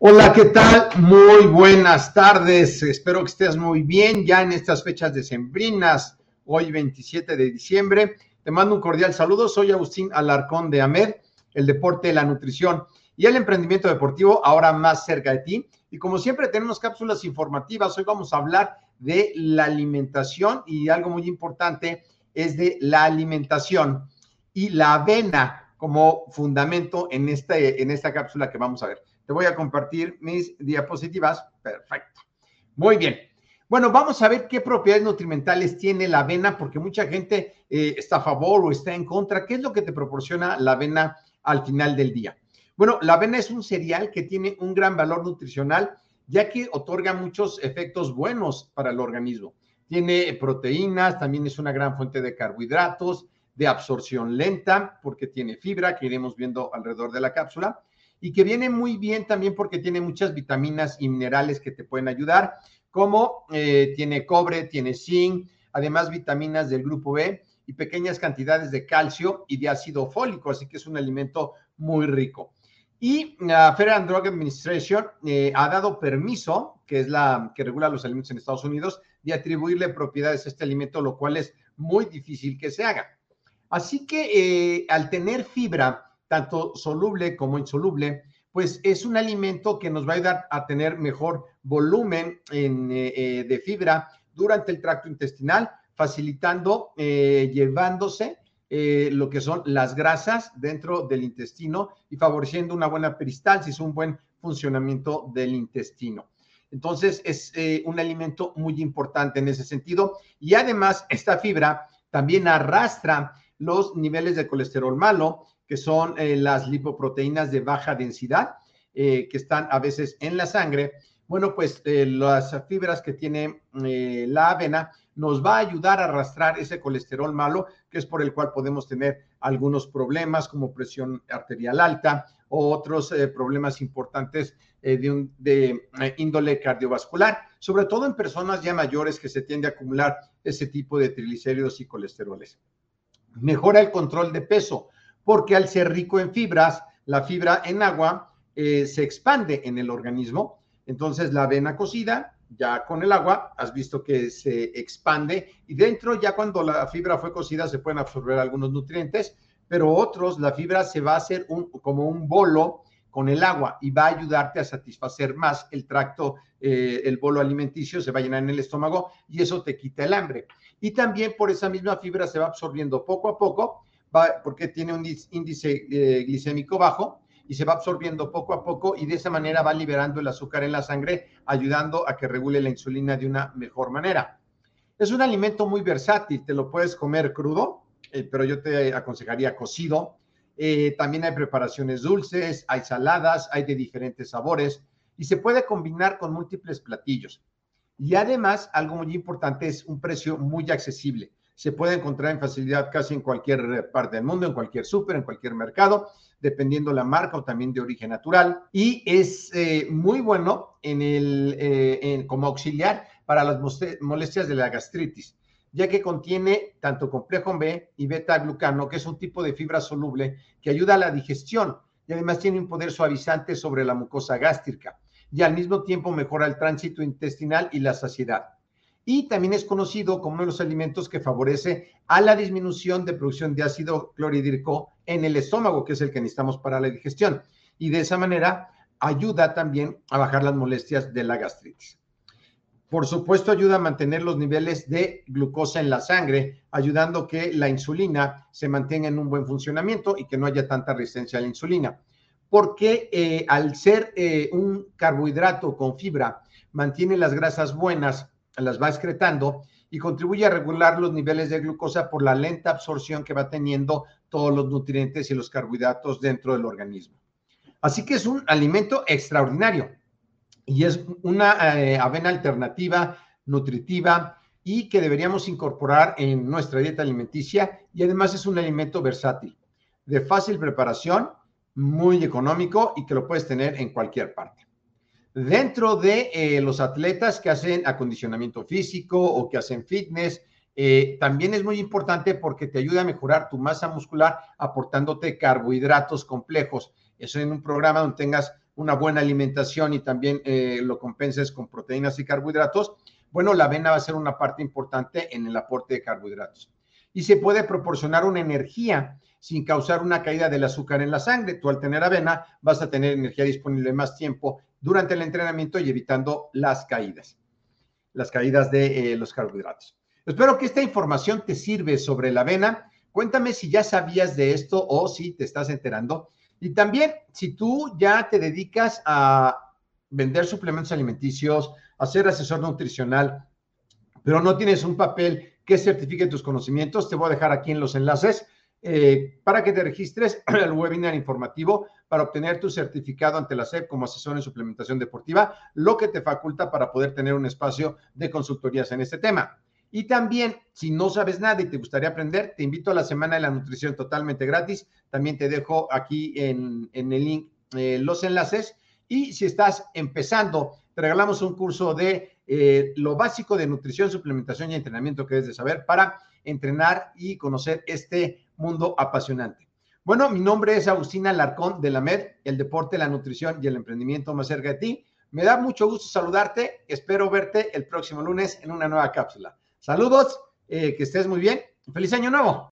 Hola, ¿qué tal? Muy buenas tardes. Espero que estés muy bien ya en estas fechas decembrinas, hoy 27 de diciembre. Te mando un cordial saludo. Soy Agustín Alarcón de AMED, el deporte, la nutrición y el emprendimiento deportivo, ahora más cerca de ti. Y como siempre tenemos cápsulas informativas, hoy vamos a hablar de la alimentación y algo muy importante es de la alimentación y la avena como fundamento en, este, en esta cápsula que vamos a ver. Te voy a compartir mis diapositivas. Perfecto. Muy bien. Bueno, vamos a ver qué propiedades nutrimentales tiene la avena, porque mucha gente eh, está a favor o está en contra. ¿Qué es lo que te proporciona la avena al final del día? Bueno, la avena es un cereal que tiene un gran valor nutricional, ya que otorga muchos efectos buenos para el organismo. Tiene proteínas, también es una gran fuente de carbohidratos, de absorción lenta, porque tiene fibra, que iremos viendo alrededor de la cápsula y que viene muy bien también porque tiene muchas vitaminas y minerales que te pueden ayudar, como eh, tiene cobre, tiene zinc, además vitaminas del grupo B y pequeñas cantidades de calcio y de ácido fólico, así que es un alimento muy rico. Y la Federal Drug Administration eh, ha dado permiso, que es la que regula los alimentos en Estados Unidos, de atribuirle propiedades a este alimento, lo cual es muy difícil que se haga. Así que eh, al tener fibra, tanto soluble como insoluble, pues es un alimento que nos va a ayudar a tener mejor volumen eh, eh, de fibra durante el tracto intestinal, facilitando, eh, llevándose lo que son las grasas dentro del intestino y favoreciendo una buena peristalsis, un buen funcionamiento del intestino. Entonces, es un alimento muy importante en ese sentido. Y además, esta fibra también arrastra los niveles de colesterol malo que son eh, las lipoproteínas de baja densidad, eh, que están a veces en la sangre. Bueno, pues eh, las fibras que tiene la avena nos va a ayudar a arrastrar ese colesterol malo, que es por el cual podemos tener algunos problemas como presión arterial alta o otros problemas importantes de, de índole cardiovascular, sobre todo en personas ya mayores que se tiende a acumular ese tipo de triglicéridos y colesteroles. Mejora el control de peso porque al ser rico en fibras, la fibra en agua eh, se expande en el organismo. Entonces la avena cocida, ya con el agua, has visto que se expande y dentro ya cuando la fibra fue cocida se pueden absorber algunos nutrientes, pero otros, la fibra se va a hacer un, como un bolo con el agua y va a ayudarte a satisfacer más el tracto, eh, el bolo alimenticio se va a llenar en el estómago y eso te quita el hambre. Y también por esa misma fibra se va absorbiendo poco a poco porque tiene un índice eh, glicémico bajo y se va absorbiendo poco a poco y de esa manera va liberando el azúcar en la sangre, ayudando a que regule la insulina de una mejor manera. Es un alimento muy versátil, te lo puedes comer crudo, eh, pero yo te aconsejaría cocido. Eh, también hay preparaciones dulces, hay saladas, hay de diferentes sabores y se puede combinar con múltiples platillos. Y además, algo muy importante es un precio muy accesible se puede encontrar en facilidad casi en cualquier parte del mundo, en cualquier súper, en cualquier mercado, dependiendo la marca o también de origen natural. Y es eh, muy bueno en el, eh, como auxiliar para las molestias de la gastritis ya que contiene tanto complejo B y beta-glucano, que es un tipo de fibra soluble que ayuda a la digestión y además tiene un poder suavizante sobre la mucosa gástrica y al mismo tiempo mejora el tránsito intestinal y la saciedad. Y también es conocido como uno de los alimentos que favorece a la disminución de producción de ácido clorhídrico en el estómago, que es el que necesitamos para la digestión. Y de esa manera ayuda también a bajar las molestias de la gastritis. Por supuesto, ayuda a mantener los niveles de glucosa en la sangre, ayudando que la insulina se mantenga en un buen funcionamiento y que no haya tanta resistencia a la insulina porque eh, al ser eh, un carbohidrato con fibra, mantiene las grasas buenas, las va excretando y contribuye a regular los niveles de glucosa por la lenta absorción que va teniendo todos los nutrientes y los carbohidratos dentro del organismo. Así que es un alimento extraordinario y es una eh, avena alternativa, nutritiva y que deberíamos incorporar en nuestra dieta alimenticia y además es un alimento versátil, de fácil preparación muy económico y que lo puedes tener en cualquier parte. Dentro de eh, los atletas que hacen acondicionamiento físico o que hacen fitness, eh, también es muy importante porque te ayuda a mejorar tu masa muscular aportándote carbohidratos complejos. Eso en un programa donde tengas una buena alimentación y también eh, lo compenses con proteínas y carbohidratos, bueno, la avena va a ser una parte importante en el aporte de carbohidratos. Y se puede proporcionar una energía sin causar una caída del azúcar en la sangre. Tú al tener avena vas a tener energía disponible más tiempo durante el entrenamiento y evitando las caídas, las caídas de eh, los carbohidratos. Espero que esta información te sirve sobre la avena. Cuéntame si ya sabías de esto o si te estás enterando. Y también si tú ya te dedicas a vender suplementos alimenticios, a ser asesor nutricional, pero no tienes un papel que certifique tus conocimientos, te voy a dejar aquí en los enlaces eh, para que te registres al webinar informativo para obtener tu certificado ante la SEP como asesor en suplementación deportiva, lo que te faculta para poder tener un espacio de consultorías en este tema. Y también, si no sabes nada y te gustaría aprender, te invito a la Semana de la Nutrición totalmente gratis. También te dejo aquí en, el link eh, los enlaces. Y si estás empezando, te regalamos un curso de eh, lo básico de nutrición, suplementación y entrenamiento que debes de saber para entrenar y conocer este mundo apasionante. Bueno, mi nombre es Agustina Larcón de la MED, el deporte, la nutrición y el emprendimiento más cerca de ti. Me da mucho gusto saludarte. Espero verte el próximo lunes en una nueva cápsula. Saludos, eh, que estés muy bien. Feliz año nuevo.